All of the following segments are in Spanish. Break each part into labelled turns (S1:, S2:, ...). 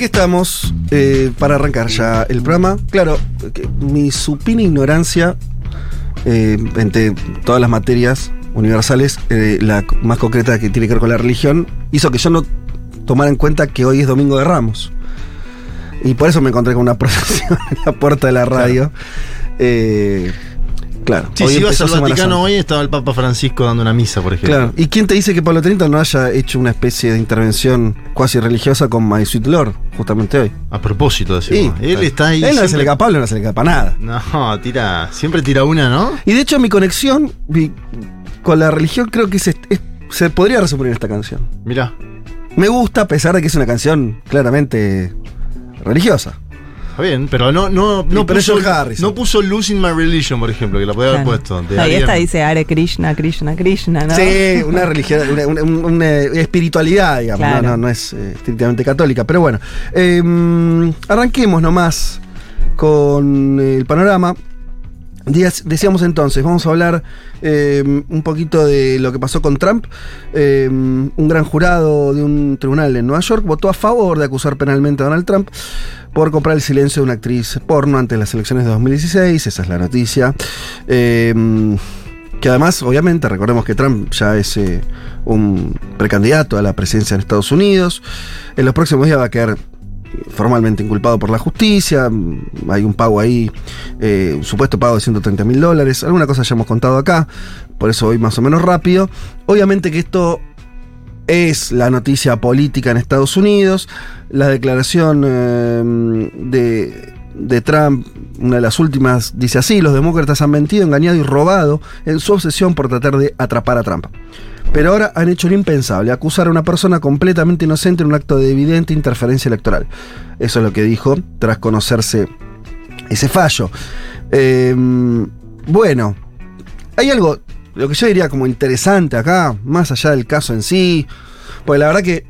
S1: aquí estamos eh, para arrancar ya el programa. Claro, mi supina ignorancia eh, entre todas las materias universales, eh, la más concreta que tiene que ver con la religión, hizo que yo no tomara en cuenta que hoy es Domingo de Ramos. Y por eso me encontré con una procesión en la puerta de la radio. Eh, claro.
S2: Sí,
S1: hoy
S2: si ibas al Vaticano hoy estaba el Papa Francisco dando una misa, por ejemplo.
S1: Claro. ¿Y quién te dice que Pablo Trento no haya hecho una especie de intervención cuasi religiosa con My Sweet Lord, justamente hoy?
S2: A propósito, decimos.
S1: Sí.
S2: Él está ahí.
S1: Él no se le escapa, Pablo no se le escapa nada.
S2: No, tira. Siempre tira una, ¿no?
S1: Y de hecho mi conexión mi- con la religión creo que es- se podría resumir en esta canción.
S2: Mirá.
S1: Me gusta a pesar de que es una canción claramente religiosa.
S2: Está bien, pero no, no, no,
S1: pero es
S2: puso,
S1: Harrison.
S2: no puso Losing My Religion, por ejemplo, que la podía haber
S3: Claro.
S2: puesto. de
S3: No, y
S2: Ariana.
S3: esta dice Hare Krishna, Krishna, Krishna, ¿no?
S1: Sí, una religión, una, una- una espiritualidad, digamos,
S3: Claro.
S1: no, no, no es eh, estrictamente católica. Pero bueno, eh, arranquemos nomás con el panorama. Decíamos entonces, vamos a hablar eh, un poquito de lo que pasó con Trump. Eh, un gran jurado de un tribunal en Nueva York votó a favor de acusar penalmente a Donald Trump por comprar el silencio de una actriz porno ante las elecciones de 2016. Esa es la noticia. Eh, que además, obviamente, recordemos que Trump ya es un precandidato a la presidencia en Estados Unidos. En los próximos días va a quedar formalmente inculpado por la justicia. Mm, Hay un pago ahí, eh, un supuesto pago de 130 mil dólares. Alguna cosa ya hemos contado acá, por eso voy más o menos rápido. Obviamente que esto es la noticia política en Estados Unidos. La declaración eh, de, de Trump, una de las últimas, dice así, los demócratas han mentido, engañado y robado en su obsesión por tratar de atrapar a Trump. Pero ahora han hecho lo impensable, acusar a una persona completamente inocente en un acto de evidente interferencia electoral. Eso es lo que dijo tras conocerse ese fallo. Eh, bueno, hay algo, lo que yo diría como interesante acá, más allá del caso en sí, porque la verdad que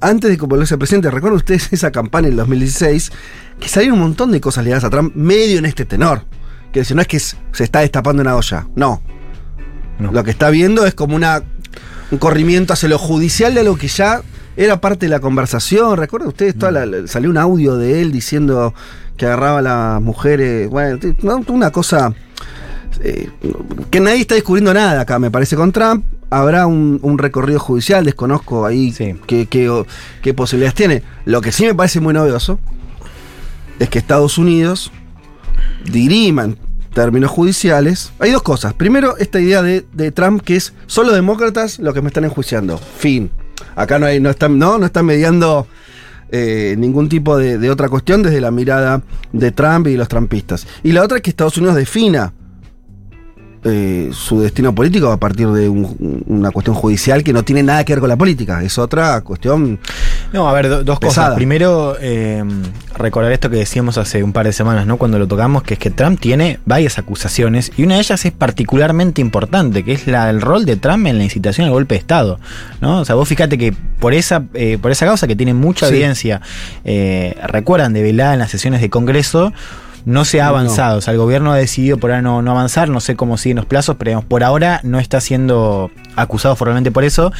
S1: antes de volverse presidente, recuerdan ustedes esa campaña en el 2016, que salieron un montón de cosas ligadas a Trump, medio en este tenor. Que decir, no es que se está destapando una olla, no.
S2: No.
S1: Lo que está viendo es como una, un corrimiento hacia lo judicial de algo que ya era parte de la conversación. ¿Recuerdan ustedes? Toda la- la- salió un audio de él diciendo que agarraba a las mujeres. Bueno, una cosa eh, que nadie está descubriendo nada acá, me parece, con Trump. Habrá un, un recorrido judicial, desconozco ahí
S4: Sí.
S1: qué, qué- posibilidades tiene. Lo que sí me parece muy novedoso es que Estados Unidos dirima en términos judiciales. Hay dos cosas. Primero, esta idea de, de Trump que es solo demócratas los que me están enjuiciando. Fin. Acá no hay, no están, no, no están mediando eh, ningún tipo de, de otra cuestión desde la mirada de Trump y los trumpistas. Y la otra es que Estados Unidos defina eh, su destino político a partir de un- una cuestión judicial que no tiene nada que ver con la política. Es otra cuestión.
S4: No, a ver, do- dos
S1: Pesada.
S4: cosas. Primero, eh, recordar esto que decíamos hace un par de semanas, ¿no? Cuando lo tocamos, que es que Trump tiene varias acusaciones y una de ellas es particularmente importante, que es la del rol de Trump en la incitación al golpe de Estado, ¿no? O sea, vos fíjate que por esa, eh, por esa causa que tiene mucha
S1: Sí.
S4: evidencia, eh, recuerdan de velada en las sesiones de Congreso, no se ha
S1: No.
S4: avanzado. O sea, el gobierno ha decidido por ahora no, no avanzar, no sé cómo siguen los plazos, pero digamos, por ahora no está siendo acusado formalmente por eso.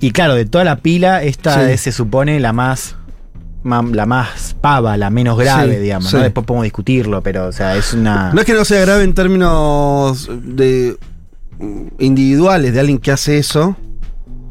S4: Y claro, de toda la pila, esta
S1: Sí.
S4: es, se supone la más, la más pava, la menos grave,
S1: Sí,
S4: digamos.
S1: sí.
S4: ¿no? Después podemos discutirlo, pero o sea, es una.
S1: No es que no sea grave en términos de individuales de alguien que hace eso.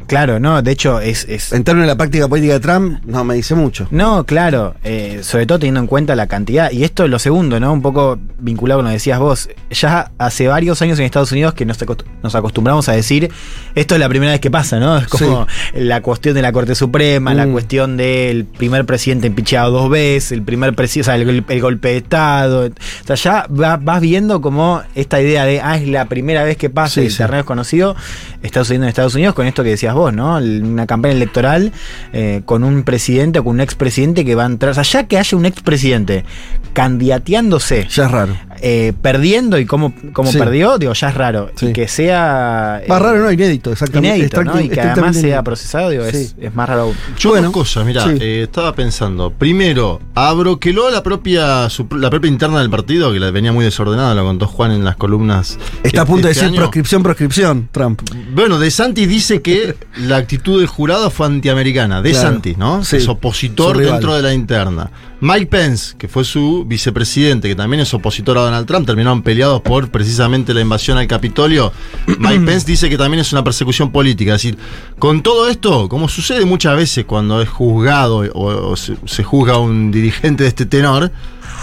S4: Claro, no, de hecho es. es
S1: En términos de la práctica política de Trump, no me dice mucho.
S4: no, claro, eh, sobre todo teniendo en cuenta la cantidad. Y esto es lo segundo, ¿no? Un poco vinculado con lo que decías vos. Ya hace varios años en Estados Unidos que nos, acost- nos acostumbramos a decir, esto es la primera vez que pasa, ¿no? Es como la cuestión de la Corte Suprema, la
S1: Mm.
S4: cuestión del primer presidente impeachado dos veces, el primer presidente, o sea, el, el golpe de Estado. O sea, ya va- vas viendo como esta idea de, ah, es la primera vez que pasa
S1: Sí,
S4: y el
S1: sí.
S4: terreno es conocido, está sucediendo en Estados Unidos con esto que decías vos, ¿no? Una campaña electoral eh, con un presidente o con un expresidente que va a entrar. Que haya un expresidente candidateándose
S1: Ya es raro.
S4: Eh, perdiendo y cómo, cómo
S1: Sí.
S4: perdió, digo, ya es raro.
S1: Sí.
S4: Y que sea.
S1: Más
S4: eh,
S1: raro, no, inédito, exactamente.
S4: Inédito, ¿no? Y que además sea procesado, digo, es,
S1: Sí.
S4: es más raro.
S2: Yo
S1: Bueno,
S2: dos cosas, mira,
S1: sí.
S2: estaba pensando. Primero, abro que luego la propia su- la propia interna del partido, que la venía muy desordenada, lo contó Juan en las columnas.
S1: Está a
S2: este-
S1: punto de
S2: este
S1: decir
S2: año.
S1: proscripción, proscripción, Trump.
S2: Bueno, De Santi dice que la actitud del jurado fue antiamericana. De
S1: Claro.
S2: Santi, ¿no?
S1: Sí.
S2: Es opositor dentro de la interna. Mike Pence, que fue su vicepresidente, que también es opositor a Donald Trump, terminaron peleados por precisamente la invasión al Capitolio. Mike Pence dice que también es una persecución política. Es decir, con todo esto, como sucede muchas veces cuando es juzgado o, o se, se juzga a un dirigente de este tenor,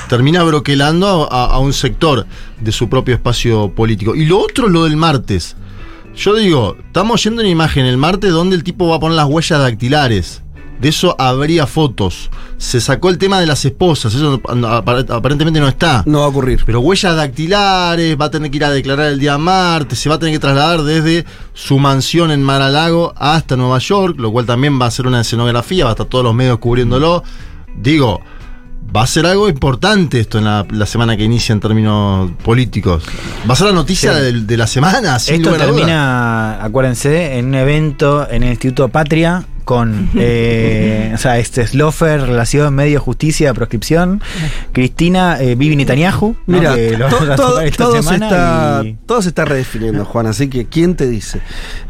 S2: termina broquelando a, a un sector de su propio espacio político. Y lo otro, lo del martes. Yo digo, estamos yendo una imagen el martes donde el tipo va a poner las huellas dactilares. De eso habría fotos. Se sacó el tema de las esposas, eso aparentemente no está.
S1: No va a ocurrir.
S2: Pero huellas dactilares, va a tener que ir a declarar el día martes, se va a tener que trasladar desde su mansión en Mar-a-Lago hasta Nueva York, lo cual también va a ser una escenografía, va a estar todos los medios cubriéndolo. Digo, va a ser algo importante esto en la, la semana que inicia en términos políticos. Va a ser la noticia
S4: Sí.
S2: de, de la semana, sin
S4: Esto
S2: lugar a duda.
S4: termina, acuérdense, en un evento en el Instituto Patria con eh, o sea, este Slofer, Relación Medio Justicia, Proscripción, Cristina, eh, Vivi Netanyahu, ¿no?
S1: Mira,
S4: que lo
S1: to- todo,
S4: tocar esta
S1: todo se
S4: semana
S1: está,
S4: y-
S1: todo se está redefiniendo, Juan, así que ¿quién te dice?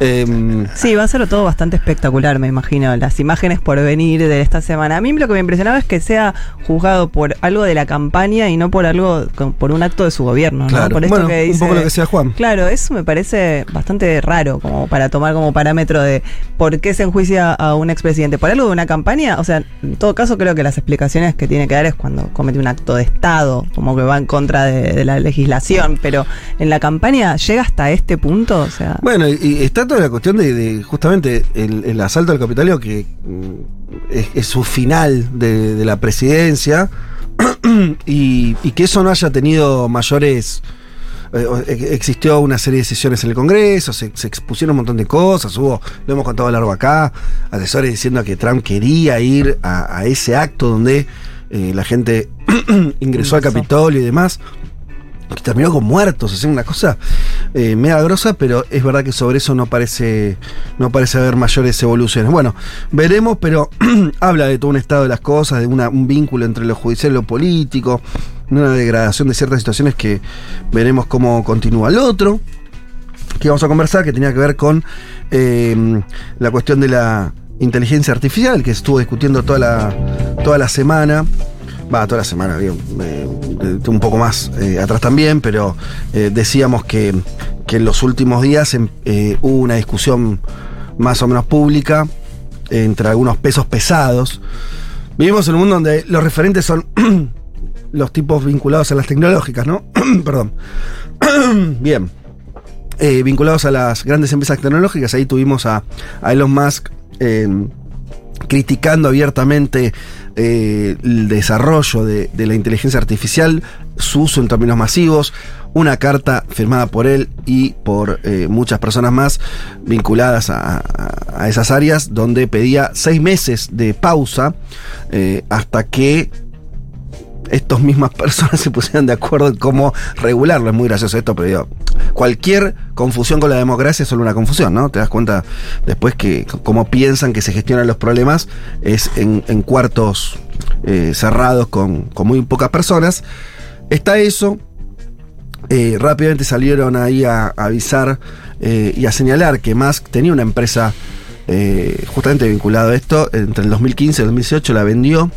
S1: Em,
S3: Sí, va a ser todo bastante espectacular, me imagino. Las imágenes por venir de esta semana. A mí lo que me impresionaba es que sea juzgado por algo de la campaña y no por algo, por un acto de su gobierno, ¿no? Por esto
S1: bueno,
S3: que
S1: un
S3: dice-
S1: poco lo que sea Juan.
S3: Claro, eso me parece bastante raro como para tomar como parámetro de por qué se enjuicia a un expresidente. ¿Por algo de una campaña? O sea, en todo caso creo que las explicaciones que tiene que dar es cuando comete un acto de Estado, como que va en contra de, la legislación, pero en la campaña llega hasta este punto, o sea...
S1: Bueno, y, está toda la cuestión de, justamente el, asalto al Capitolio que mm, es, su final de, la presidencia y que eso no haya tenido mayores... eh, ex- existió una serie de sesiones en el Congreso, se, se expusieron un montón de cosas, hubo, lo hemos contado largo acá, asesores diciendo que Trump quería ir a, a ese acto donde eh, la gente ingresó al. Capitolio y demás que terminó con muertos, es una cosa eh, pero es verdad que sobre eso no parece, no parece haber mayores evoluciones. Bueno, veremos, pero habla de todo un estado de las cosas, de un vínculo entre lo judicial y lo político, una degradación de ciertas situaciones que veremos cómo continúa. Lo otro que vamos a conversar, que tenía que ver con eh, la cuestión de la inteligencia artificial, que estuvo discutiendo toda la, toda la semana. Va, toda la semana, eh, un poco más eh, atrás también, pero eh, decíamos que, que en los últimos días em, hubo una discusión más o menos pública entre algunos pesos pesados. Vivimos en un mundo donde los referentes son los tipos vinculados a las tecnológicas, ¿no? Perdón. Bien. Vinculados a las grandes empresas tecnológicas, ahí tuvimos a, a Elon Musk eh, criticando abiertamente eh, el desarrollo de, la inteligencia artificial, su uso en términos masivos, una carta firmada por él y por eh, muchas personas más vinculadas a, a- a esas áreas, donde pedía seis meses de pausa eh, hasta que estas mismas personas se pusieran de acuerdo en cómo regularlo. Es muy gracioso esto, pero digo, cualquier confusión con la democracia es solo una confusión, ¿no? Te das cuenta después que cómo piensan que se gestionan los problemas es en, cuartos eh, cerrados con, muy pocas personas. Está eso. Eh, rápidamente salieron ahí a, avisar eh, y a señalar que Musk tenía una empresa justamente vinculada a esto. Entre el 2015 y el 2018 la vendió.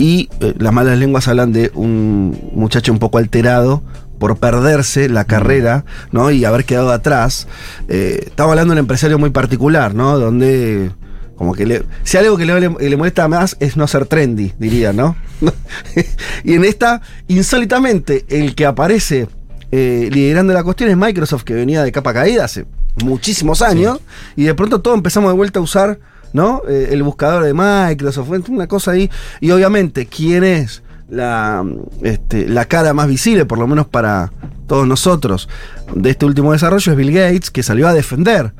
S1: Y eh, las malas lenguas hablan de un muchacho un poco alterado por perderse la carrera, ¿no? Y haber quedado atrás. Eh, estamos hablando de un empresario muy particular, ¿no? Donde como que le, si algo que le, le molesta más es no ser trendy, diría, ¿no? y en esta, insólitamente, el que aparece eh, liderando la cuestión es Microsoft, que venía de capa caída hace muchísimos años, y de pronto todos empezamos de vuelta a usar, ¿no? Eh, el buscador de Microsoft, una cosa ahí. Y obviamente, ¿quién es la, este, la cara más visible, por lo menos para todos nosotros, de este último desarrollo? Es Bill Gates, que salió a defender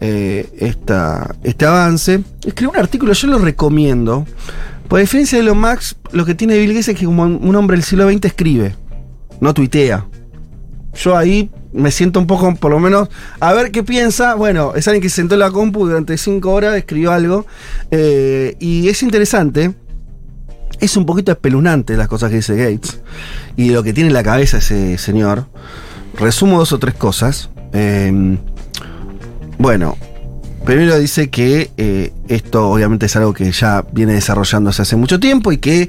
S1: eh, esta, este avance. Escribió un artículo, yo lo recomiendo. Por diferencia de Elon Musk, lo que tiene Bill Gates es que como un hombre del siglo XX escribe. no tuitea. Yo ahí me siento un poco, por lo menos, a ver qué piensa. Bueno, es alguien que se sentó en la compu durante cinco horas, escribió algo. eh, y es interesante. Es un poquito espeluznante las cosas que dice Gates. Y lo que tiene en la cabeza ese señor. Resumo dos o tres cosas. Eh, bueno, primero dice que eh, esto obviamente es algo que ya viene desarrollándose hace mucho tiempo y que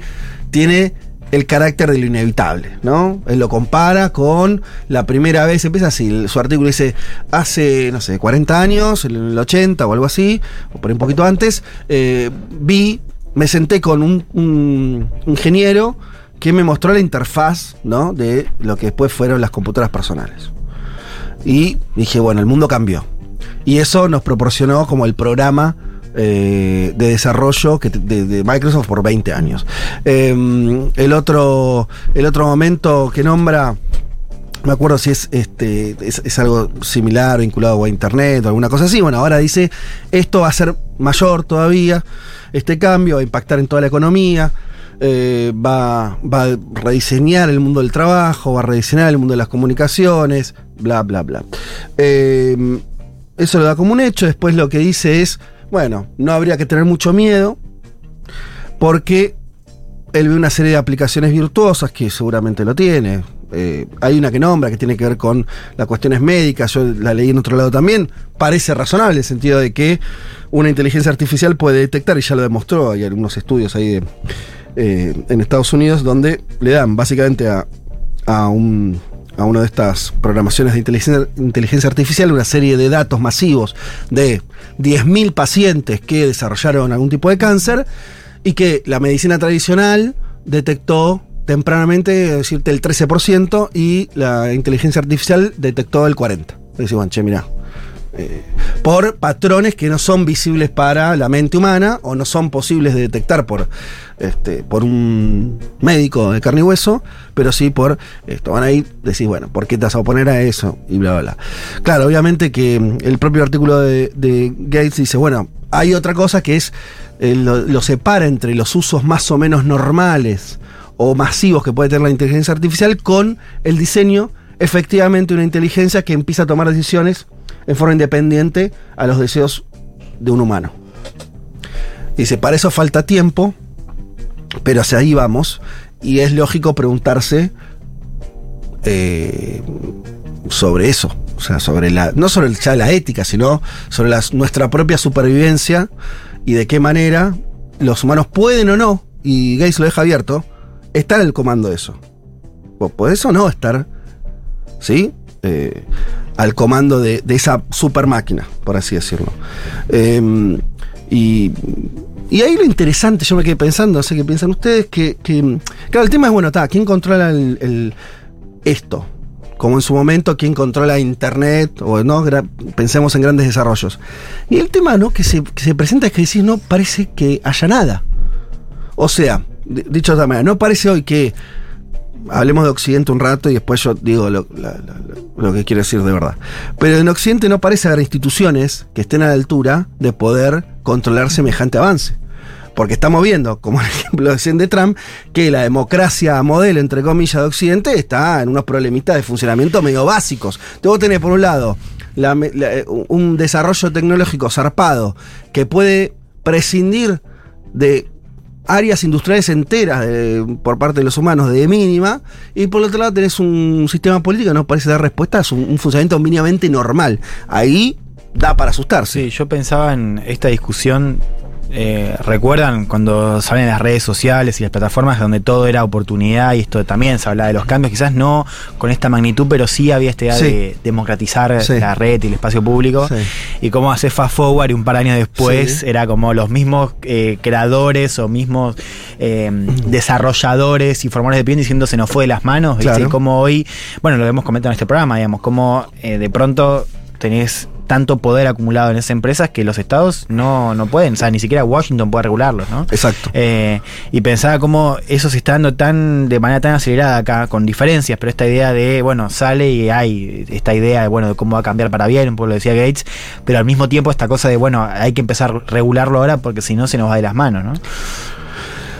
S1: tiene el carácter de lo inevitable, ¿no? Él lo compara con la primera vez, empieza así, su artículo dice, hace, no sé, 40 años, en el 80 o algo así, o por un poquito antes, eh, vi, me senté con un, un ingeniero que me mostró la interfaz, ¿no? De lo que después fueron las computadoras personales. Y dije, bueno, el mundo cambió. Y eso nos proporcionó como el programa eh, de desarrollo que de, Microsoft por 20 años. Eh, el, otro, el otro momento que nombra, no me acuerdo si es, este, es, algo similar vinculado a Internet o alguna cosa así. Bueno, ahora dice, esto va a ser mayor todavía, este cambio va a impactar en toda la economía. eh, va, va a rediseñar el mundo del trabajo, va a rediseñar el mundo de las comunicaciones, bla, bla, bla. Eh, eso lo da como un hecho. Después lo que dice es, bueno, no habría que tener mucho miedo porque él ve una serie de aplicaciones virtuosas que seguramente lo tiene. Eh, hay una que nombra que tiene que ver con las cuestiones médicas, yo la leí en otro lado también. Parece razonable en el sentido de que una inteligencia artificial puede detectar, y ya lo demostró, hay algunos estudios ahí eh, en Estados Unidos donde le dan básicamente a, a un a una de estas programaciones de inteligencia, inteligencia artificial una serie de datos masivos de 10.000 pacientes que desarrollaron algún tipo de cáncer y que la medicina tradicional detectó tempranamente, decirte, el 13% y la inteligencia artificial detectó el 40%. Decís, bueno, che, mirá, eh, por patrones que no son visibles para la mente humana o no son posibles de detectar por, este, por un médico de carne y hueso, pero sí por esto. Van ahí, decís, bueno, ¿por qué te vas a oponer a eso? Y bla, bla, bla. Claro, obviamente que mm, el propio artículo de, Gates dice, bueno, hay otra cosa que es, eh, lo, lo separa entre los usos más o menos normales o masivos que puede tener la inteligencia artificial con el diseño efectivamente una inteligencia que empieza a tomar decisiones en forma independiente a los deseos de un humano. Dice, para eso falta tiempo, pero hacia ahí vamos, y es lógico preguntarse eh, sobre eso, o sea, sobre la, no sobre ya la ética, sino sobre las- nuestra propia supervivencia y de qué manera los humanos pueden o no, y Gates lo deja abierto, estar al comando de eso. Podés o no estar, ¿sí? Eh, al comando de, de esa super máquina, por así decirlo. Eh, y, y ahí lo interesante, yo me quedé pensando, no sé qué piensan ustedes, que, claro, el tema es, bueno, está, ¿quién controla el, esto? Como en su momento, ¿quién controla Internet? O no, pensemos en grandes desarrollos. Y el tema, ¿no? Que se, que se presenta es que decís, no parece que haya nada. O sea, di- dicho de otra manera, no parece hoy que hablemos de Occidente un rato y después yo digo lo, que quiero decir de verdad. Pero en Occidente no parece haber instituciones que estén a la altura de poder controlar semejante avance. Porque estamos viendo, como el ejemplo decían de Trump, que la democracia modelo, entre comillas, de Occidente está en unos problemitas de funcionamiento medio básicos. Entonces vos tenés, por un lado, eh, un desarrollo tecnológico zarpado que puede prescindir de áreas industriales enteras por parte de los humanos de mínima, y por otro lado tenés un sistema político que no parece dar respuesta, es un, un funcionamiento mínimamente normal. Ahí da para asustarse.
S4: Sí, yo pensaba en esta discusión. Eh, ¿Recuerdan cuando salen las redes sociales y las plataformas donde todo era oportunidad y esto también se hablaba de los cambios? Quizás no con esta magnitud, pero sí había esta idea
S1: Sí.
S4: de democratizar
S1: Sí.
S4: la red y el espacio público.
S1: Sí.
S4: Y cómo hacer fast forward y un par de años después era como los mismos eh, creadores o mismos eh, desarrolladores y formadores de opinión diciendo se nos fue de las manos. Y como hoy, bueno, lo hemos comentado en este programa, digamos, como eh, de pronto tenés tanto poder acumulado en esas empresas que los estados no, no pueden, o sea, ni siquiera Washington puede regularlos, ¿no?
S1: Exacto.
S4: Eh, y pensaba cómo eso se está dando tan de manera tan acelerada acá, con diferencias, pero esta idea de, bueno, sale y hay esta idea de, bueno, de cómo va a cambiar para bien, un poco lo decía Gates, pero al mismo tiempo esta cosa de, bueno, hay que empezar a regularlo ahora porque si no se nos va de las manos, ¿no?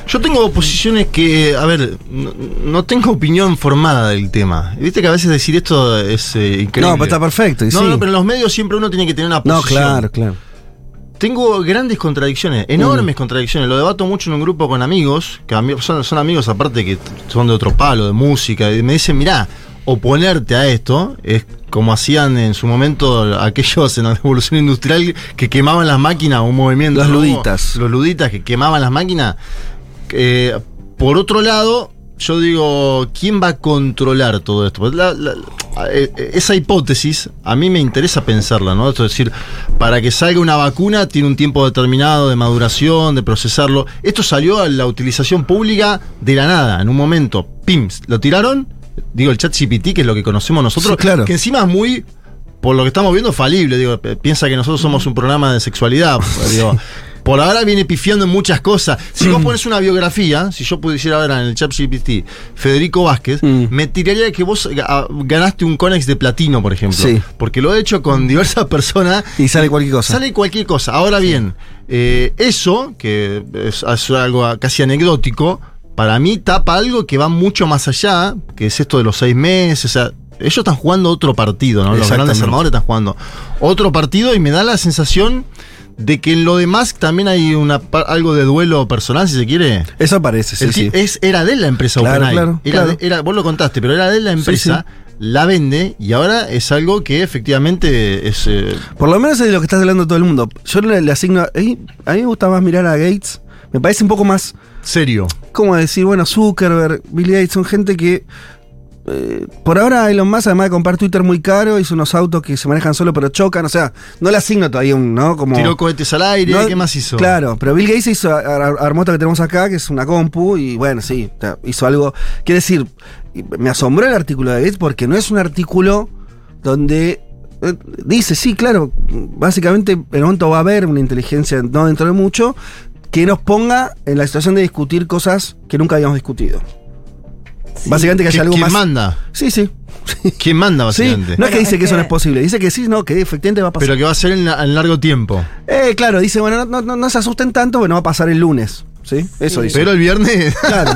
S2: Yo tengo posiciones que, a ver, no, no tengo opinión formada del tema. Viste que a veces decir esto es eh, increíble.
S1: No, pero está perfecto. y
S2: No,
S1: sí.
S2: no, pero en los medios siempre uno tiene que tener una
S1: No,
S2: posición.
S1: claro, claro.
S2: Tengo grandes contradicciones, enormes
S1: Mm.
S2: contradicciones. Lo debato mucho en un grupo con amigos, que son, son amigos aparte que son de otro palo, de música, y me dicen, mirá, oponerte a esto es como hacían en su momento aquellos en la revolución industrial que quemaban las máquinas, un movimiento.
S1: Los
S2: ¿no?
S1: luditas.
S2: Los luditas que quemaban las máquinas. Eh, por otro lado, yo digo, ¿quién va a controlar todo esto? Pues la- la- eh, eh, esa hipótesis, a mí me interesa pensarla, ¿no? Es decir, para que salga una vacuna tiene un tiempo determinado de maduración, de procesarlo. Esto salió a la utilización pública de la nada, en un momento. ¡Pims! ¿Lo tiraron? Digo, el chat GPT, que es lo que conocemos nosotros,
S1: Sí, claro.
S2: que encima es muy por lo que estamos viendo, falible. Digo, piensa que nosotros somos un programa de sexualidad. pues, digo, por ahora viene pifiando en muchas cosas. Si vos pones una biografía, si yo pudiera ver en el chat GPT Federico Vázquez,
S1: Mm.
S2: me tiraría que vos ah, ganaste un Conex de platino, por ejemplo.
S1: Sí.
S2: Porque lo he hecho con diversas personas.
S1: Y sale cualquier cosa.
S2: Sale cualquier cosa. Ahora bien, eh, eso, que es, es algo casi anecdótico, para mí tapa algo que va mucho más allá, que es esto de los seis meses. O sea, ellos están jugando otro partido, ¿no? Los grandes armadores están jugando otro partido y me da la sensación de que en lo demás también hay una algo de duelo personal, si se quiere.
S1: Eso parece, sí,
S2: El
S1: sí.
S2: es, era de la empresa
S1: Claro,
S2: OpenAI.
S1: claro,
S2: era,
S1: claro.
S2: era- vos lo contaste, pero era de la empresa, la vende y ahora es algo que efectivamente es. eh,
S1: Por lo menos es de lo que estás hablando todo el mundo. Yo le, le asigno. A, eh, a mí me gusta más mirar a Gates. Me parece un poco más.
S2: serio.
S1: como decir, bueno, Zuckerberg, Bill Gates son gente que. Eh, por ahora Elon Musk, además de comprar Twitter muy caro, hizo unos autos que se manejan solo pero chocan. O sea, no le asigno todavía un, ¿no? Como.
S2: Tiró cohetes al aire,
S1: No,
S2: ¿qué más hizo?
S1: Claro, pero Bill Gates hizo, ar- ar- armó esto que tenemos acá, que es una compu, y bueno, sí, hizo algo. Quiere decir, me asombró el artículo de Gates porque no es un artículo donde eh, dice, sí, claro, básicamente en el momento va a haber una inteligencia, no dentro de mucho, que nos ponga en la situación de discutir cosas que nunca habíamos discutido. Básicamente que haya
S2: ¿Qui-
S1: algo
S2: ¿Quién
S1: más.
S2: manda?
S1: Sí, sí.
S2: ¿Quién manda,
S1: Sí,
S2: básicamente?
S1: no es que dice
S3: es
S1: que eso no es posible, dice que sí, no, que efectivamente va a pasar.
S2: Pero que va a ser en, la- en largo tiempo.
S1: Eh, claro, dice, bueno, no, no- no se asusten tanto, bueno, va a pasar el lunes. ¿Sí? Eso dice.
S2: Pero el viernes.
S1: Claro.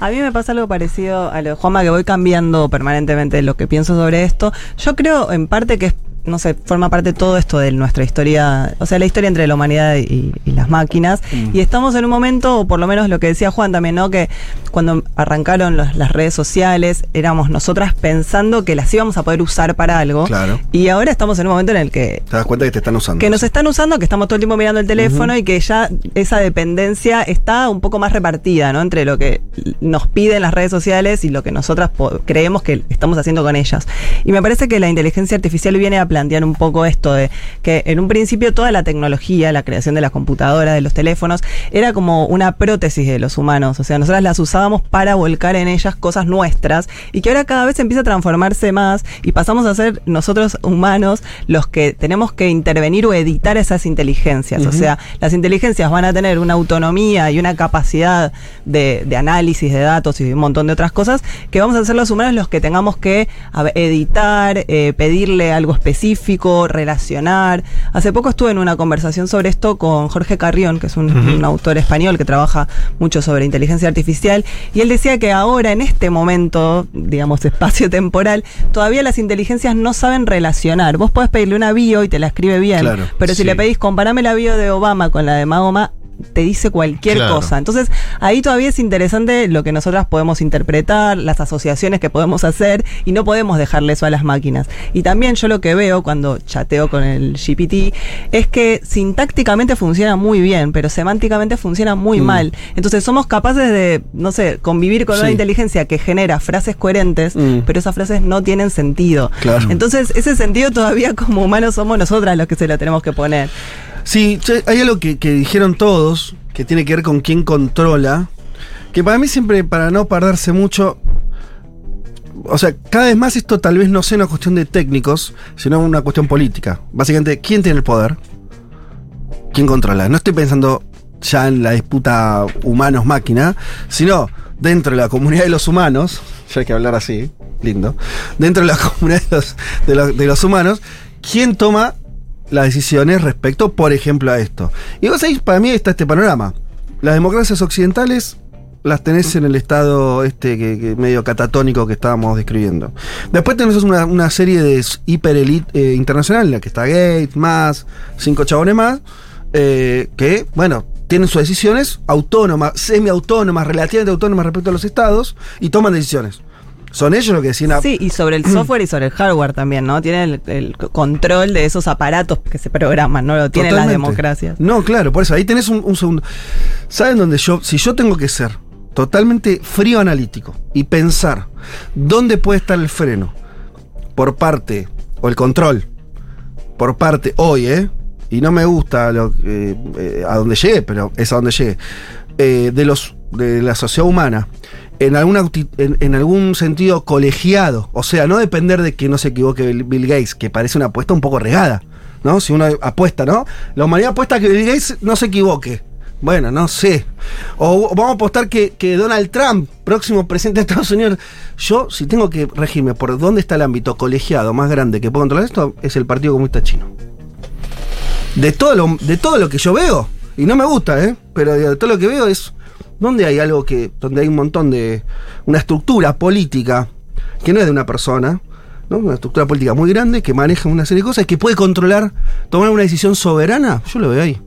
S3: A mí me pasa algo parecido a lo de Juanma, que voy cambiando permanentemente lo que pienso sobre esto. Yo creo en parte que es, no sé, forma parte todo esto de nuestra historia, o sea, la historia entre la humanidad y, y las máquinas. Y estamos en un momento, o por lo menos lo que decía Juan también, ¿no? Que cuando arrancaron los- las redes sociales, éramos nosotras pensando que las íbamos a poder usar para algo.
S1: Claro.
S3: Y ahora estamos en un momento en el que
S1: Te das cuenta que te están usando.
S3: que nos están usando, que estamos todo el tiempo mirando el teléfono y que ya esa dependencia está un poco más repartida, ¿no? Entre lo que nos piden las redes sociales y lo que nosotras creemos que estamos haciendo con ellas. Y me parece que la inteligencia artificial viene a plantear un poco esto de que en un principio toda la tecnología, la creación de las computadoras, de los teléfonos, era como una prótesis de los humanos. O sea, nosotras las usábamos para volcar en ellas cosas nuestras y que ahora cada vez empieza a transformarse más y pasamos a ser nosotros humanos los que tenemos que intervenir o editar esas inteligencias. O sea, las inteligencias van a tener una autonomía y una capacidad de, de análisis de datos y un montón de otras cosas que vamos a ser los humanos los que tengamos que editar, eh, pedirle algo específico, relacionar. Hace poco estuve en una conversación sobre esto con Jorge Carrión, que es un, un autor español que trabaja mucho sobre inteligencia artificial, y él decía que ahora, en este momento, digamos, espacio-temporal, todavía las inteligencias no saben relacionar. Vos podés pedirle una bio y te la escribe bien,
S1: Claro,
S3: pero si
S2: sí.
S3: le pedís, comparame la bio de Obama con la de Mahoma, te dice cualquier
S2: Claro.
S3: cosa. Entonces, ahí todavía es interesante lo que nosotras podemos interpretar, las asociaciones que podemos hacer y no podemos dejarle eso a las máquinas. Y también yo lo que veo cuando chateo con el GPT es que sintácticamente funciona muy bien, pero semánticamente funciona muy
S1: Mm.
S3: mal. Entonces, somos capaces de, no sé, convivir con una inteligencia que genera frases coherentes,
S1: Mm.
S3: pero esas frases no tienen sentido.
S1: Claro.
S3: Entonces, ese sentido todavía como humanos somos nosotras los que se lo tenemos que poner.
S1: Sí, hay algo que, que dijeron todos, que tiene que ver con quién controla, que para mí siempre, para no perderse mucho, o sea, cada vez más esto tal vez no sea una cuestión de técnicos, sino una cuestión política. Básicamente, ¿quién tiene el poder? ¿Quién controla? No estoy pensando ya en la disputa humanos-máquina, sino dentro de la comunidad de los humanos, ya hay que hablar así, lindo, dentro de la comunidad de los humanos, ¿quién toma las decisiones respecto, por ejemplo, a esto? Y vos ahí, para mí está este panorama. Las democracias occidentales las tenés en el estado este que, medio catatónico que estábamos describiendo. Después tenés una, una serie de hiper elite eh, internacional, en la que está Gates, más, cinco chabones más, eh, que, bueno, tienen sus decisiones autónomas, semi-autónomas, relativamente autónomas respecto a los estados, y toman decisiones. Son ellos los que deciden. a-
S3: Sí, y sobre el software y sobre el hardware también, ¿no? Tienen el, el control de esos aparatos que se programan, no lo tienen las
S1: Totalmente.
S3: democracias.
S1: No, claro, por eso ahí tenés un, un segundo. ¿Saben dónde yo, si yo tengo que ser totalmente frío analítico y pensar dónde puede estar el freno por parte, o el control, por parte hoy, ¿eh? Y no me gusta lo, eh, eh, a donde llegué, pero es a donde llegué, eh, de, los, de la sociedad humana. En, alguna, en, algún sentido colegiado, o sea, no depender de que no se equivoque Bill- Gates, que parece una apuesta un poco regada, ¿no? Si uno apuesta, ¿no? La humanidad apuesta que Bill Gates no se equivoque. Bueno, no sé. O vamos a apostar que, que Donald Trump, próximo presidente de Estados Unidos, yo, si tengo que regirme por dónde está el ámbito colegiado más grande que puedo controlar esto, es el Partido Comunista Chino. De todo lo, de todo lo que yo veo, y no me gusta, ¿eh? Pero de todo lo que veo es donde hay algo que, donde hay un montón de, una estructura política que no es de una persona, ¿no? Una estructura política muy grande que maneja una serie de cosas y que puede controlar, tomar una decisión soberana, yo lo veo ahí.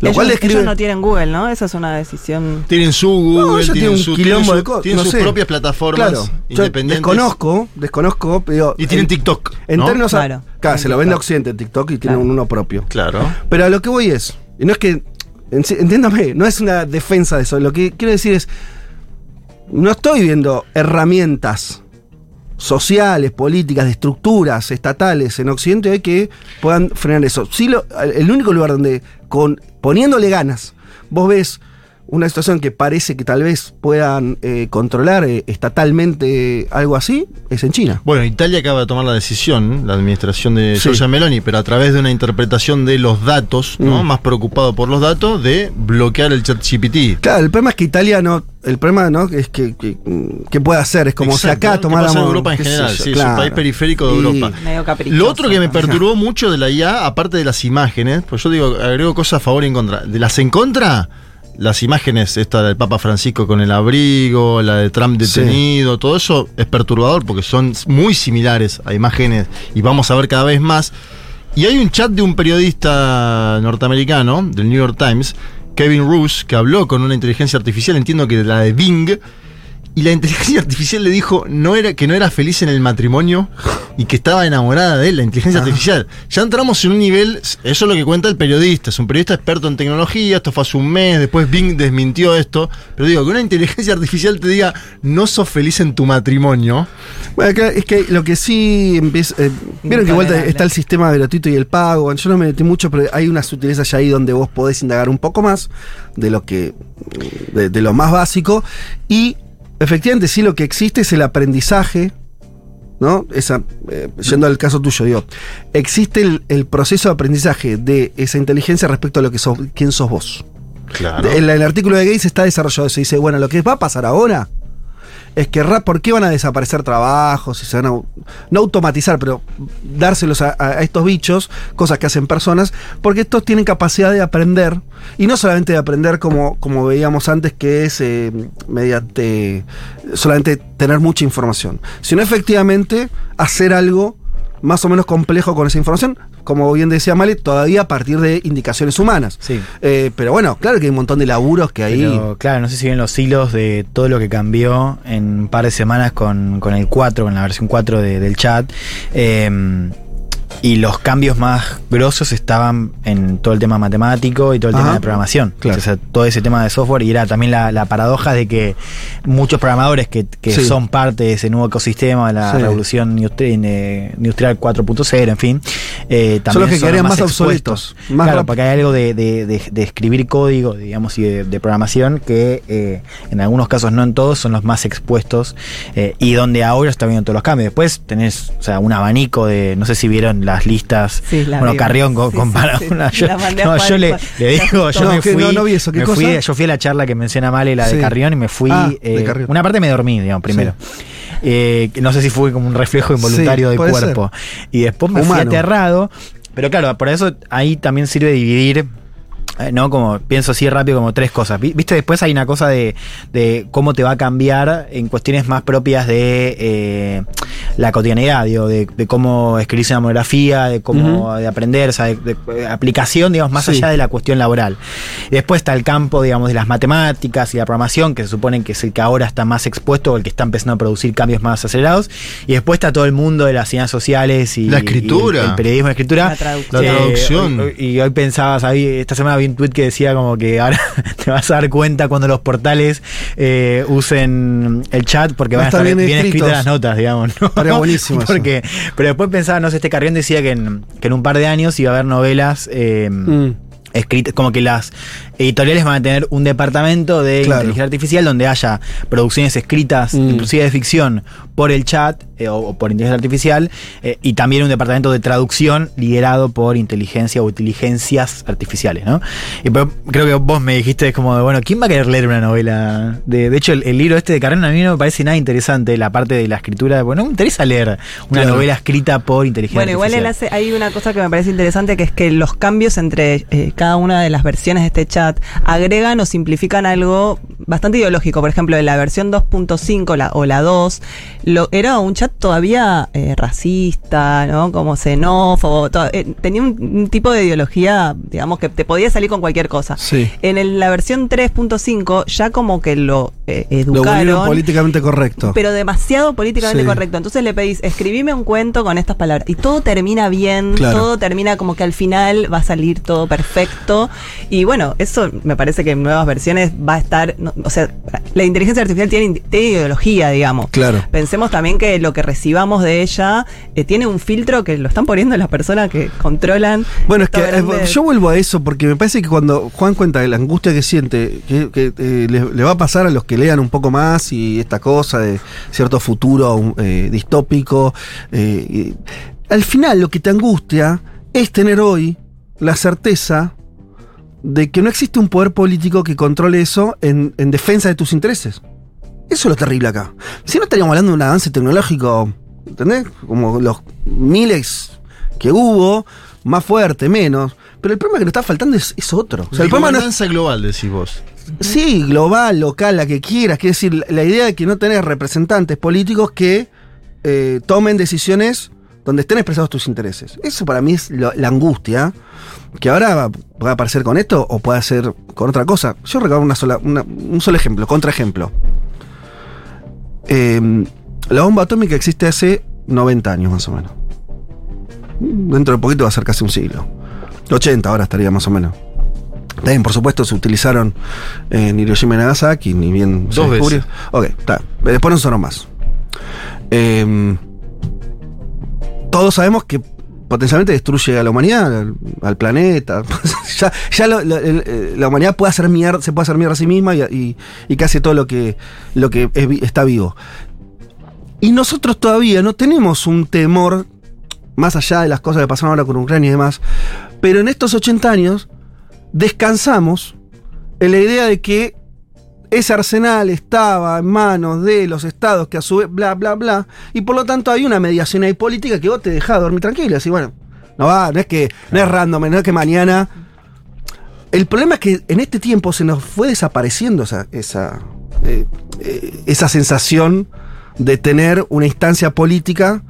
S1: Lo
S3: ellos,
S1: cual describe.
S3: ellos no tienen Google, ¿no? Esa es una decisión.
S2: Tienen su Google,
S1: No, ellos
S2: tienen,
S1: tienen un
S2: su,
S1: quilombo
S2: tienen
S1: de cosas.
S2: tienen
S1: no
S2: sus
S1: sé.
S2: propias plataformas
S1: Claro, yo
S2: independientes.
S1: Desconozco, desconozco, pero.
S2: Y tienen
S1: en-
S2: TikTok.
S1: En
S2: ¿no?
S1: términos. a-
S3: Claro,
S1: claro, se lo vende a. Occidente en TikTok y tienen
S3: Claro.
S1: uno propio.
S2: Claro.
S1: Pero a lo que voy es. Y no es que. En- Entiéndame, no es una defensa de eso. Lo que quiero decir es. No estoy viendo herramientas sociales, políticas, de estructuras estatales en Occidente que puedan frenar eso. Sí, el único lugar donde, con, poniéndole ganas, vos ves una situación que parece que tal vez puedan eh, controlar eh, estatalmente algo así, es en China.
S2: Bueno, Italia acaba de tomar la decisión, la administración de
S1: Sí.
S2: Giorgia Meloni, pero a través de una interpretación de los datos, ¿no?
S1: Mm.
S2: Más preocupado por los datos, de bloquear el chat GPT.
S1: Claro, el problema es que Italia no. El problema, ¿no? Es que. que, mm, ¿qué puede hacer? Es como
S2: Exacto,
S1: si acá
S2: ¿no? ¿Qué
S1: tomáramos.
S2: en Europa en general? Sí, es un país periférico de
S1: Y-
S2: Europa.
S3: Medio.
S2: Lo otro que me perturbó mucho de la IA, aparte de las imágenes, pues yo digo, agrego cosas a favor y en contra. De las en contra, las imágenes, esta del Papa Francisco con el abrigo, la de Trump
S1: Sí.
S2: detenido, todo eso es perturbador porque son muy similares a imágenes y vamos a ver cada vez más. Y hay un chat de un periodista norteamericano, del New York Times, Kevin Roos, que habló con una inteligencia artificial, entiendo que la de Bing, y la inteligencia artificial le dijo no era, que no era feliz en el matrimonio y que estaba enamorada de él, la inteligencia
S1: Ah.
S2: artificial. Ya entramos en un nivel, eso es lo que cuenta el periodista, es un periodista experto en tecnología, esto fue hace un mes, después Bing desmintió esto, pero digo, que una inteligencia artificial te diga no sos feliz en tu matrimonio,
S1: Bueno, acá es que lo que sí empieza. eh, Vieron que igual está el sistema gratuito y el pago. Yo no me metí mucho, pero hay unas sutilezas ya ahí donde vos podés indagar un poco más de lo que. de, de lo más básico. Y efectivamente, sí, lo que existe es el aprendizaje. ¿No? Esa, eh, yendo al caso tuyo, digo, existe el, el proceso de aprendizaje de esa inteligencia respecto a lo que sos, quién sos vos.
S2: claro.
S1: En el artículo de Gates está desarrollado eso. Dice, bueno, lo que va a pasar ahora es que ¿por qué van a desaparecer trabajos y se van a no automatizar, pero dárselos a, a estos bichos, cosas que hacen personas, porque estos tienen capacidad de aprender y no solamente de aprender como, como veíamos antes, que es eh, mediante solamente tener mucha información, sino efectivamente hacer algo más o menos complejo con esa información, como bien decía Male, todavía a partir de indicaciones humanas.
S4: Sí.
S1: Eh, pero bueno, claro que hay un montón de laburos que ahí.
S4: Pero, claro, no sé si ven los hilos de todo lo que cambió en un par de semanas con, con el 4, con la versión 4 de- del chat. Eh, y los cambios más grosos estaban en todo el tema matemático y todo el tema de programación.
S1: Claro.
S4: O sea, todo ese tema de software. Y era también la, la paradoja de que muchos programadores que, que
S1: Sí.
S4: son parte de ese nuevo ecosistema de la
S1: Sí.
S4: revolución eh, industrial 4.0 en fin, eh, también
S1: Son los que quedarían más
S4: expuestos.
S1: obsoletos, más
S4: claro,
S1: rápido.
S4: porque hay algo de, de- de- de escribir código, digamos, y de, de programación que eh, en algunos casos, no en todos, son los más expuestos eh, y donde ahora está viendo todos los cambios. Después tenés, o sea, un abanico de, no sé si vieron las listas.
S3: Sí, la
S4: bueno,
S3: vi.
S4: Carrión con,
S3: Sí,
S4: compara
S3: sí, sí.
S4: una. Yo, no, yo le, le digo, yo
S1: No,
S4: me fui.
S1: no- no vi eso, ¿qué
S4: me
S1: cosa?
S4: fui- yo fui a la charla que menciona Male, la de. Carrión, y me fui.
S1: Ah,
S4: eh, una parte me dormí, digamos, primero. Eh, no sé si fue como un reflejo involuntario
S1: Sí,
S4: del cuerpo. Y después me fui aterrado. Pero claro, por eso ahí también sirve dividir ¿no? Como pienso así rápido como tres cosas. Vi- Viste, después hay una cosa de, de cómo te va a cambiar en cuestiones más propias de eh, la cotidianidad, digo, de, de cómo escribirse una monografía, de cómo de aprender, o sea, de, aplicación, digamos, más
S1: Sí.
S4: allá de la cuestión laboral. Después está el campo, digamos, de las matemáticas y la programación, que se supone que es el que ahora está más expuesto o el que está empezando a producir cambios más acelerados. Y después está todo el mundo de las ciencias sociales y
S2: La escritura.
S4: y el, el periodismo de escritura.
S3: La traducción.
S4: Eh, hoy- hoy- y hoy pensaba, sabí, esta semana vi un tweet que decía como que ahora te vas a dar cuenta cuando los portales eh, usen el chat porque
S1: Va
S4: van
S1: a estar bien
S4: escritas las notas, digamos. ¿no?
S1: Buenísimo eso.
S4: porque, pero después pensaba, no sé, este Carrión decía que en, que en un par de años iba a haber novelas eh,
S1: Mm.
S4: escritas, como que las editoriales van a tener un departamento de
S1: Claro.
S4: inteligencia artificial donde haya producciones escritas,
S1: Mm.
S4: inclusive de ficción, por el chat eh, o, o por inteligencia artificial, eh, y también un departamento de traducción liderado por inteligencia o inteligencias artificiales, ¿no? Y pero creo que vos me dijiste es como, de, bueno, ¿quién va a querer leer una novela? De, de hecho, el, el libro este de Carrera a mí no me parece nada interesante, la parte de la escritura, bueno, no me interesa leer una
S1: Claro.
S4: novela escrita por inteligencia
S3: Bueno, igual él
S4: artificial.
S3: hace, hay una cosa que me parece interesante que es que los cambios entre eh, cada una de las versiones de este chat agregan o simplifican algo bastante ideológico. Por ejemplo, en la versión 2.5 la- o la 2, lo, era un chat todavía eh, racista, ¿no? Como xenófobo, to- eh, tenía un, un tipo de ideología, digamos, que te podía salir con cualquier cosa.
S1: Sí.
S3: En el- la versión 3.5 ya como que lo eh,
S1: Lo volvieron
S3: educaron.
S1: políticamente correcto.
S3: Pero demasiado políticamente
S1: Sí.
S3: correcto. Entonces le pedís, escribime un cuento con estas palabras. Y todo termina bien,
S1: Claro.
S3: todo termina como que al final va a salir todo perfecto. Y bueno, eso me parece que en nuevas versiones va a estar. no- o sea, la inteligencia artificial tiene ideología, digamos.
S1: Claro.
S3: Pensemos también que lo que recibamos de ella eh, tiene un filtro que lo están poniendo las personas que controlan.
S1: Bueno, es que eh,
S3: grande-
S1: yo vuelvo a eso porque me parece que cuando Juan cuenta de la angustia que siente, que, que, eh, le, le va a pasar a los que lean un poco más y esta cosa de cierto futuro eh, distópico, y- al final lo que te angustia es tener hoy la certeza de que no existe un poder político que controle eso en, en defensa de tus intereses. Eso es lo terrible acá. Si no estaríamos hablando de un avance tecnológico, ¿entendés? Como los miles que hubo, más fuerte, menos. Pero el problema que nos está faltando es, es otro. O sea, el problema no es,
S2: global, decís vos.
S1: sí, global, local, la que quieras. Quiere decir, la- la idea de que no tenés representantes políticos que eh, tomen decisiones donde estén expresados tus intereses. Eso para mí es lo- la angustia, que ahora va, va a aparecer con esto o puede ser con otra cosa. Yo recuerdo una sola, una- un solo ejemplo, contraejemplo. Eh, la bomba atómica existe hace 90 años más o menos. Dentro de poquito va a ser casi un siglo. 80 ahora estaría más o menos. También, por supuesto, se utilizaron en Hiroshima y Nagasaki, ni bien se
S2: Dos
S1: descubrió.
S2: veces.
S1: Ok, está. Después no sonó más. Eh, todos sabemos que potencialmente destruye a la humanidad, al, planeta. ya eh, la humanidad puede hacer mierda, se puede hacer mierda a sí misma y, y, todo lo que, lo que está vivo. Y nosotros todavía no tenemos un temor, más allá de las cosas que pasaron ahora con Ucrania y demás, pero en estos 80 años descansamos en la idea de que ese arsenal estaba en manos de los estados que a su vez, bla, bla, bla, y por lo tanto hay una mediación ahí política que vos te dejás dormir tranquilo, así, bueno, no va, no es que, no es random, no es que mañana... El problema es que en este tiempo se nos fue desapareciendo esa, esa, eh, eh, esa sensación de tener una instancia política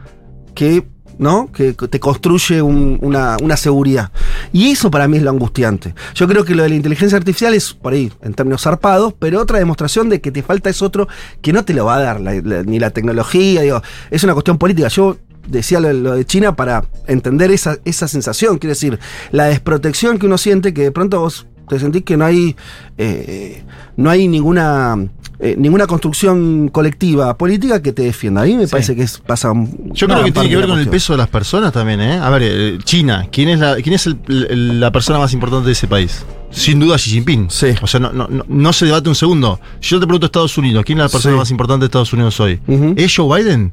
S1: que, ¿no? que te construye un- una, una seguridad. Y eso para mí es lo angustiante. Yo creo que lo de la inteligencia artificial es, por ahí, en términos zarpados, pero otra demostración de que te falta es otro que no te lo va a dar, la- ni la tecnología, digo, es una cuestión política. Yo decía lo, lo de China para entender esa, esa sensación, quiero decir, la desprotección que uno siente, que de pronto vos te sentís que no hay, eh, no hay ninguna, eh, ninguna construcción colectiva política que te defienda. A mí me
S4: Sí.
S1: parece que es, pasa un-
S2: Yo creo que tiene que ver con el peso de las personas también, ¿eh? A ver, eh, China, ¿quién es, la, quién es el- la persona más importante de ese país? Sin duda Xi Jinping.
S1: Sí.
S2: O sea, no, no, no, se debate un segundo. Yo te pregunto Estados Unidos, ¿quién es la persona
S1: Sí.
S2: más importante de Estados Unidos hoy?
S1: Ujú.
S2: ¿Es Joe Biden?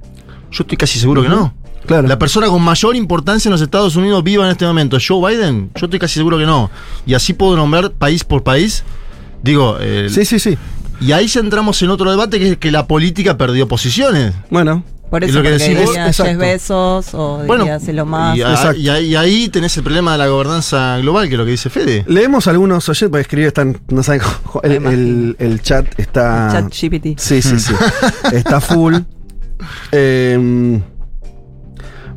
S2: Yo estoy casi seguro que no.
S1: Claro.
S2: La persona con mayor importancia en los Estados Unidos viva en este momento, ¿es ¿Joe Biden? Yo estoy casi seguro que no. Y así puedo nombrar país por país. Digo, eh,
S1: Sí, sí, sí.
S2: y ahí ya entramos en otro debate que es que la política perdió posiciones.
S1: Bueno,
S3: Por eso
S2: lo que decís vos,
S3: diría Bezos o
S2: Bueno,
S3: diría Elon Musk.
S2: y, a-
S1: Exacto.
S2: y ahí- y ahí tenés el problema de la gobernanza global, que es lo que dice Fede.
S1: Leemos algunos oyentes, porque escribir están, no saben el, el- el chat está.
S3: Chat GPT.
S1: Sí, sí, sí. Está full. Eh,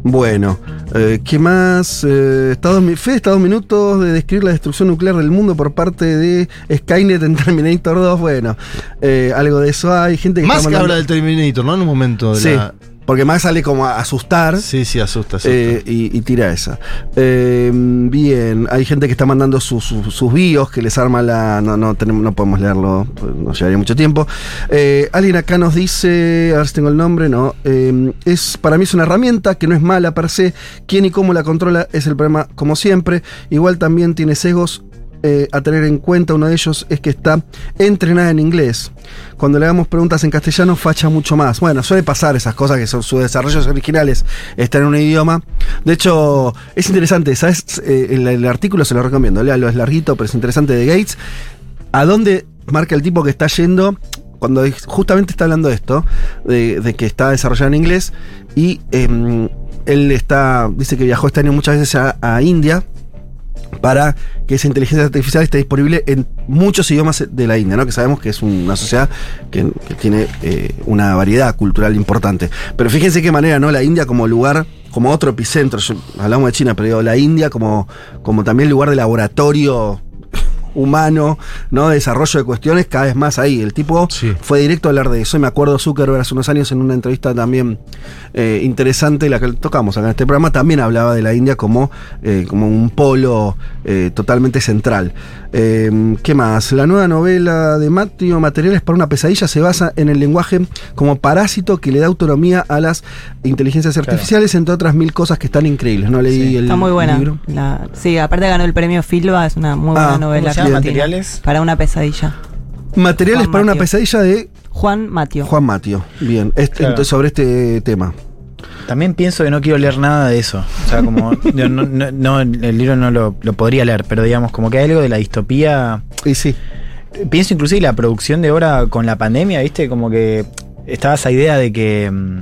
S1: bueno, eh, ¿qué más? Eh, está dos, Fede está a dos minutos de describir la destrucción nuclear del mundo por parte de Skynet en Terminator 2. Bueno, eh, algo de eso hay. Gente que
S2: Más
S1: está
S2: que
S1: mandando-
S2: habla del Terminator, ¿no? En un momento de
S1: Sí,
S2: la-
S1: porque más sale como a asustar.
S2: Sí, sí, asusta, asusta.
S1: Eh, y, y tira esa. Eh, bien, hay gente que está mandando su- su- sus bios que les arma la. No, no, tenemos, no podemos leerlo, pues, nos llevaría mucho tiempo. Eh, alguien acá nos dice, a ver si tengo el nombre, no. eh, es, para mí es una herramienta que no es mala per se. Quién y cómo la controla es el problema, como siempre. Igual también tiene sesgos. Eh, a tener en cuenta, uno de ellos es que está entrenada en inglés. Cuando le hagamos preguntas en castellano, facha mucho más. Bueno, suele pasar esas cosas que son sus desarrollos originales, están en un idioma. De hecho, es interesante, ¿sabes? Eh, el, el artículo se lo recomiendo, léalo, es larguito, pero es interesante de Gates. ¿A dónde marca el tipo que está yendo? Cuando justamente está hablando de esto, de, que está desarrollado en inglés, y em, él está, dice que viajó este año muchas veces a India para que esa inteligencia artificial esté disponible en muchos idiomas de la India, ¿no? Que sabemos que es una sociedad que, tiene eh, una variedad cultural importante. Pero fíjense qué manera, ¿no? La India como lugar, como otro epicentro. Yo- hablamos de China, pero digo, la India como, como también lugar de laboratorio humano, ¿no? De desarrollo de cuestiones cada vez más ahí. El tipo
S2: Sí.
S1: fue directo a hablar de eso. Y me acuerdo Zuckerberg hace unos años en una entrevista también eh, interesante, la que tocamos acá en este programa, también hablaba de la India como, eh, como un polo eh, totalmente central. Eh, ¿Qué más? La nueva novela de Mateo, Materiales para una pesadilla, se basa en el lenguaje como parásito que le da autonomía a las inteligencias
S4: Claro.
S1: artificiales, entre otras mil cosas que están increíbles. No leí
S4: Sí.
S1: el
S3: Está muy buena.
S1: libro.
S3: La- sí, aparte ganó el premio Filba, es una muy buena
S1: Ah,
S3: novela.
S4: ¿Materiales?
S3: Para una pesadilla.
S1: Materiales
S3: Juan
S1: para una pesadilla de
S3: Juan Matio.
S1: Juan Matio. Bien, este-
S4: Claro.
S1: entonces, sobre este tema.
S4: También pienso que no quiero leer nada de eso. O sea, como. no, no- no, el libro no lo, lo podría leer, pero digamos, como que hay algo de la distopía.
S1: Y sí.
S4: Pienso inclusive la producción de obra con la pandemia, ¿viste? Como que estaba esa idea de que. mm,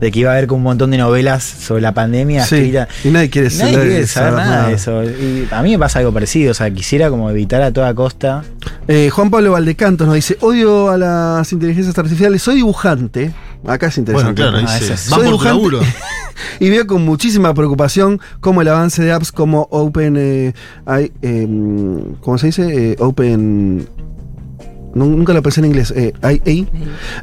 S4: de que iba a haber como un montón de novelas sobre la pandemia
S1: Sí, y nadie quiere
S4: Nadie
S1: saber-
S4: quiere saber
S1: saber
S4: nada de eso. Y a mí me pasa algo parecido. O sea, quisiera como evitar a toda costa.
S1: Eh, Juan Pablo Valdecantos nos dice: Odio a las inteligencias artificiales, soy dibujante. Acá es
S2: Bueno,
S1: interesante.
S2: claro, ahí
S4: Ah, es-
S1: Soy dibujante.
S2: laburo.
S1: y veo con muchísima preocupación cómo el avance de apps como Open. eh, hay, eh, ¿Cómo se dice? Eh, open. Nu- Nunca lo pensé en inglés. Eh, IA,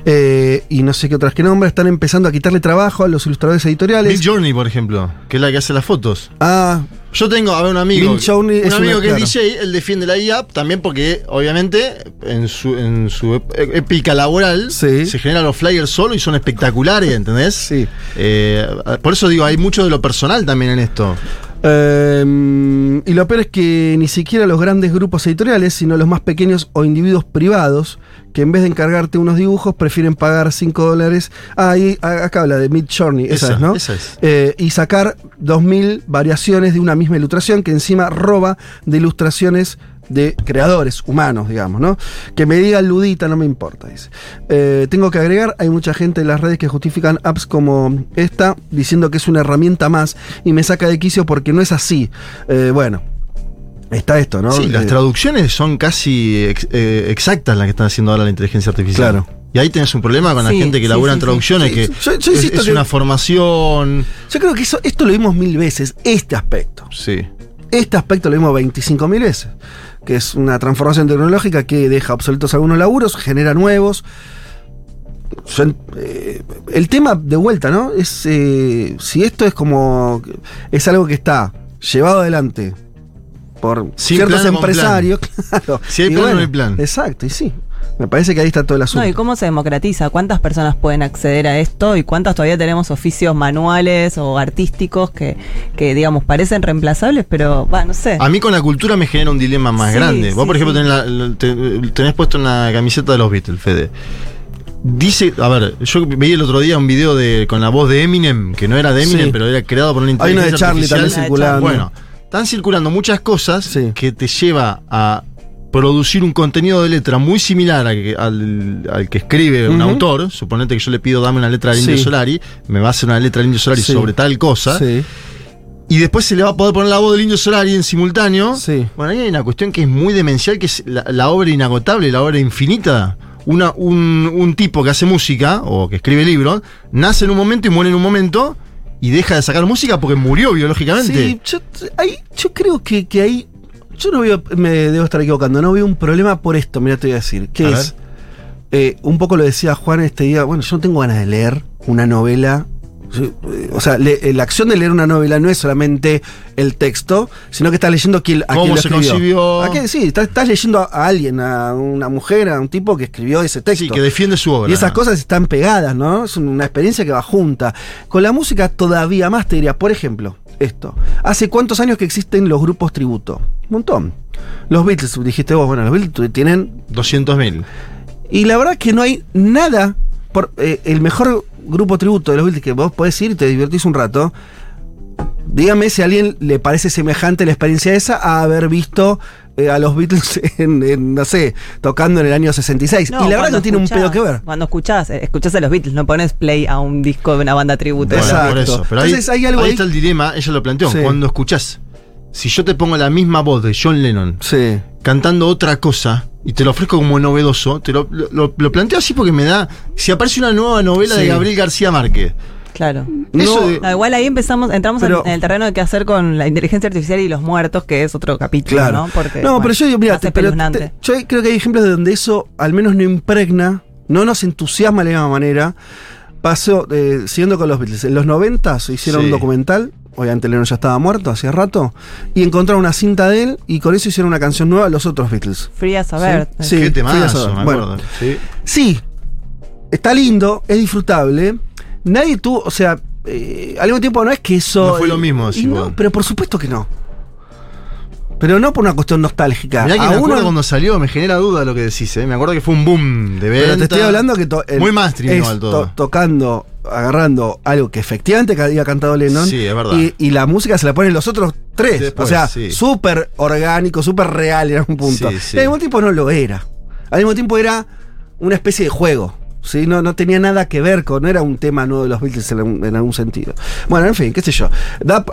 S1: eh, y no sé qué otras que nombra. Están empezando a quitarle trabajo a los ilustradores editoriales.
S2: Bill Journey, por ejemplo, que es la que hace las fotos.
S1: Ah,
S2: Yo tengo, a ver, un amigo.
S1: Bill Journey
S2: un
S1: es
S2: amigo
S1: una-
S2: que
S1: claro.
S2: es DJ, él defiende la IA también porque, obviamente, en su, en su épica laboral
S1: Sí.
S2: se generan los flyers solo y son espectaculares, ¿entendés?
S1: sí.
S2: Eh, por eso digo, hay mucho de lo personal también en esto.
S1: Eh, y lo peor es que ni siquiera los grandes grupos editoriales, sino los más pequeños o individuos privados, que en vez de encargarte unos dibujos, prefieren pagar 5 dólares. Ah, ahí, acá habla de Mid Journey, esa,
S2: Esa,
S1: es, ¿no?
S2: esa es.
S1: Eh, y sacar 2000 variaciones de una misma ilustración que encima roba de ilustraciones de creadores humanos, digamos, ¿no? Que me diga ludita, no me importa, dice. Eh, tengo que agregar, hay mucha gente en las redes que justifican apps como esta, diciendo que es una herramienta más y me saca de quicio porque no es así. Eh, bueno, está esto, ¿no?
S2: Sí, las
S1: Eh,
S2: traducciones son casi ex- eh, exactas las que están haciendo ahora la inteligencia artificial.
S1: Claro.
S2: Y ahí tenés un problema con la
S3: Sí,
S2: gente que
S3: sí,
S2: labura
S3: sí,
S2: en
S3: sí.
S2: traducciones,
S1: Sí,
S2: que
S1: yo- yo
S2: es-
S1: insisto
S2: es,
S1: que-
S2: una formación.
S1: Yo creo que eso, esto lo vimos mil veces, este aspecto.
S2: Sí.
S1: Este aspecto lo vimos 25 mil veces, que es una transformación tecnológica que deja obsoletos algunos laburos, genera nuevos. Yo eh, el tema de vuelta, ¿no? Es eh, si esto es como es algo que está llevado adelante por
S2: Sin
S1: ciertos empresarios, claro.
S2: Si hay plan, no hay plan.
S1: Exacto, y sí. Me parece que ahí está todo el asunto.
S3: No, y cómo se democratiza, cuántas personas pueden acceder a esto y cuántas todavía tenemos oficios manuales o artísticos que, que digamos, parecen reemplazables, pero, va, no sé.
S2: A mí con la cultura me genera un dilema más
S3: Sí,
S2: grande. Vos,
S3: sí,
S2: por ejemplo,
S3: sí.
S2: tenés, la- la- te- tenés puesto una camiseta de los Beatles, Fede. Dice, a ver, yo vi el otro día un video de con la voz de Eminem, que no era de Eminem,
S1: Sí.
S2: pero era creado por una
S1: Hay uno de
S2: inteligencia
S1: Charlie
S2: artificial.
S1: también
S3: Una
S1: circulando.
S2: Bueno, están circulando muchas cosas
S1: Sí.
S2: que te lleva a producir un contenido de letra muy similar a que- al, al que escribe un autor, suponete que yo le pido dame una letra al Indio
S1: Sí.
S2: Solari, me va a hacer una letra al Indio Solari
S1: Sí.
S2: sobre tal cosa,
S1: Sí.
S2: y después se le va a poder poner la voz del Indio Solari en simultáneo.
S1: Sí.
S2: Bueno, ahí hay una cuestión que es muy demencial, que es la, la obra inagotable, la obra infinita. Una, un, un tipo que hace música, o que escribe libros, nace en un momento y muere en un momento, y deja de sacar música porque murió biológicamente.
S1: Sí, yo, ahí, yo creo que, que ahí. Yo no veo. Me debo estar equivocando. No veo un problema por esto. Mira, te voy a decir. Que
S2: A
S1: es. eh, un poco lo decía Juan este día. Bueno, yo no tengo ganas de leer una novela. Eh, O sea, le- eh, la acción de leer una novela no es solamente el texto, sino que estás leyendo quién, a
S2: Cómo
S1: quién lo
S2: se
S1: escribió. ¿A qué? Sí, estás, estás leyendo a, a alguien, a una mujer, a un tipo que escribió ese texto.
S2: Sí, que defiende su obra.
S1: Y esas cosas están pegadas, ¿no? Es una experiencia que va junta. Con la música todavía más te diría, por ejemplo, esto. ¿Hace cuántos años que existen los grupos tributo? Un montón. Los Beatles, dijiste vos, bueno, los Beatles tienen...
S2: 200.000.
S1: Y la verdad que no hay nada... Por, eh, el mejor grupo tributo de los Beatles que vos podés ir y te divertís un rato. Dígame si a alguien le parece semejante la experiencia esa a haber visto eh, a los Beatles en, en, no sé, tocando en el año 66. y la verdad no tiene un pedo que ver.
S3: Cuando escuchás, eh, escuchás a los Beatles, no pones play a un disco de una banda tributo.
S2: Bueno,
S1: Exacto.
S2: por eso. Pero
S1: Entonces,
S2: ahí,
S1: hay algo
S2: ahí
S1: ahí-
S2: está el dilema, ella lo planteó.
S1: Sí.
S2: Cuando escuchás, si yo te pongo la misma voz de John Lennon
S1: Sí.
S2: cantando otra cosa y te lo ofrezco como novedoso, te lo, lo- lo planteo así porque me da. Si aparece una nueva novela
S1: Sí.
S2: de Gabriel García Márquez.
S3: Claro.
S1: No,
S2: de-
S3: No, igual ahí empezamos, entramos en-
S1: Pero-
S3: en, el terreno de qué hacer con la inteligencia artificial y los muertos, que es otro capítulo,
S1: Claro.
S3: ¿no? Porque,
S1: no,
S3: bueno,
S1: pero yo digo, mira, te- pero te- yo creo que hay ejemplos de donde eso al menos no impregna, no nos entusiasma de la misma manera. Pasó, eh, siguiendo con los Beatles, en los 90 se hicieron
S2: Sí.
S1: un documental, obviamente Lennon ya estaba muerto hacía rato, y encontraron una cinta de él y con eso hicieron una canción nueva, los otros Beatles.
S3: Free a saber.
S1: Sí. Sí.
S2: Qué temazo, me
S1: Bueno.
S2: acuerdo. Sí.
S1: Sí, está lindo, es disfrutable. Nadie tuvo, o sea, eh, al mismo tiempo no es que eso.
S2: No fue lo mismo,
S1: y
S2: decís
S1: no, pero por supuesto que no. Pero no por una cuestión nostálgica.
S2: Mirá que
S1: A
S2: me
S1: uno-
S2: acuerdo cuando salió, me genera duda lo que decís, ¿eh? Me acuerdo que fue un boom de venta.
S1: Pero te estoy hablando que to- el-
S2: Muy mainstream
S1: es
S2: igual todo.
S1: to- tocando, agarrando algo que efectivamente había cantado Lennon.
S2: Sí, es verdad.
S1: Y, y la música se la ponen los otros tres.
S2: Después,
S1: o sea,
S2: sí.
S1: súper orgánico, súper real en un punto.
S2: Sí, sí.
S1: Y al mismo tiempo no lo era. Al mismo tiempo era una especie de juego. ¿Sí? No, no tenía nada que ver con, no era un tema nuevo de los Beatles en, en algún sentido. Bueno, en fin, qué sé yo.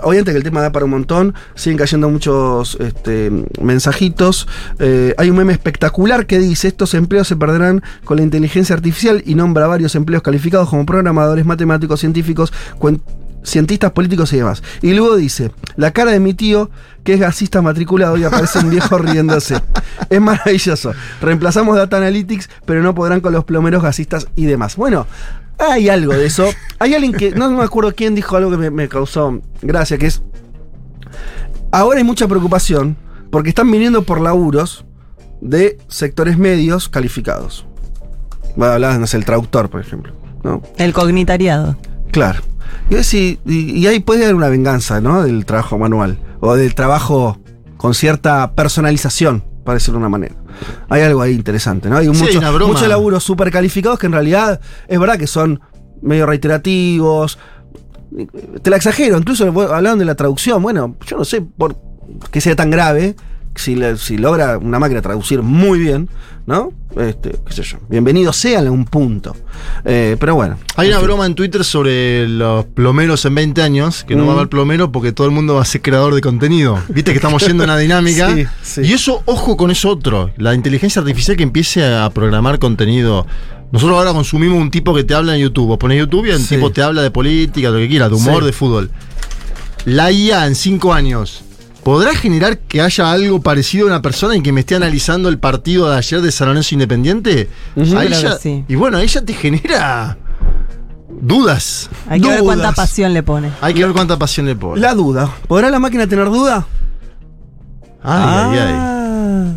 S1: Obviamente que el tema da para un montón, siguen cayendo muchos este, mensajitos. Eh, hay un meme espectacular que dice, estos empleos se perderán con la inteligencia artificial y nombra varios empleos calificados como programadores, matemáticos, científicos, cientistas políticos y demás. Y luego dice, la cara de mi tío, que es gasista matriculado y aparece un viejo riéndose. Es maravilloso. Reemplazamos Data Analytics, pero no podrán con los plomeros gasistas y demás. Bueno, hay algo de eso. Hay alguien que, no me acuerdo quién dijo algo que me, me causó gracia, que es, ahora hay mucha preocupación porque están viniendo por laburos de sectores medios calificados. Va a hablar, no sé, el traductor, por ejemplo. ¿no?
S3: El cognitariado.
S1: Claro. Y, y- ahí puede haber una venganza, ¿no? Del trabajo manual. O del trabajo con cierta personalización, para decirlo de una manera. Hay algo ahí interesante, ¿no? Hay
S2: Sí, hay
S1: mucho-
S2: una broma.
S1: muchos laburos súper calificados que en realidad es verdad que son medio reiterativos. Te la exagero, incluso vos hablaban de la traducción. Bueno, yo no sé por qué sea tan grave. Si, le- si logra una máquina traducir muy bien, ¿no? Este, qué sé yo. Bienvenido sea en un punto. Eh, pero bueno.
S2: Hay una broma en Twitter sobre los plomeros en 20 años, que no va a
S1: Mm.
S2: haber plomero porque todo el mundo va a ser creador de contenido. Viste que estamos yendo en una dinámica.
S1: Sí, sí.
S2: Y eso, ojo con eso otro. La inteligencia artificial que empiece a programar contenido. Nosotros ahora consumimos un tipo que te habla en YouTube. Vos pones YouTube y el
S1: Sí.
S2: tipo te habla de política, de lo que quiera, de humor, de fútbol. La IA en 5 años. ¿Podrá generar que haya algo parecido a una persona en que me esté analizando el partido de ayer de San Lorenzo Independiente? Ahí
S3: Creo que
S2: ya-
S3: sí.
S2: Y bueno, ahí ya te genera dudas.
S3: Hay que ver cuánta pasión le pone.
S2: Hay que ver cuánta pasión le pone.
S1: La duda. ¿Podrá la máquina tener duda?
S2: Ay, ay, ay.
S1: Ah.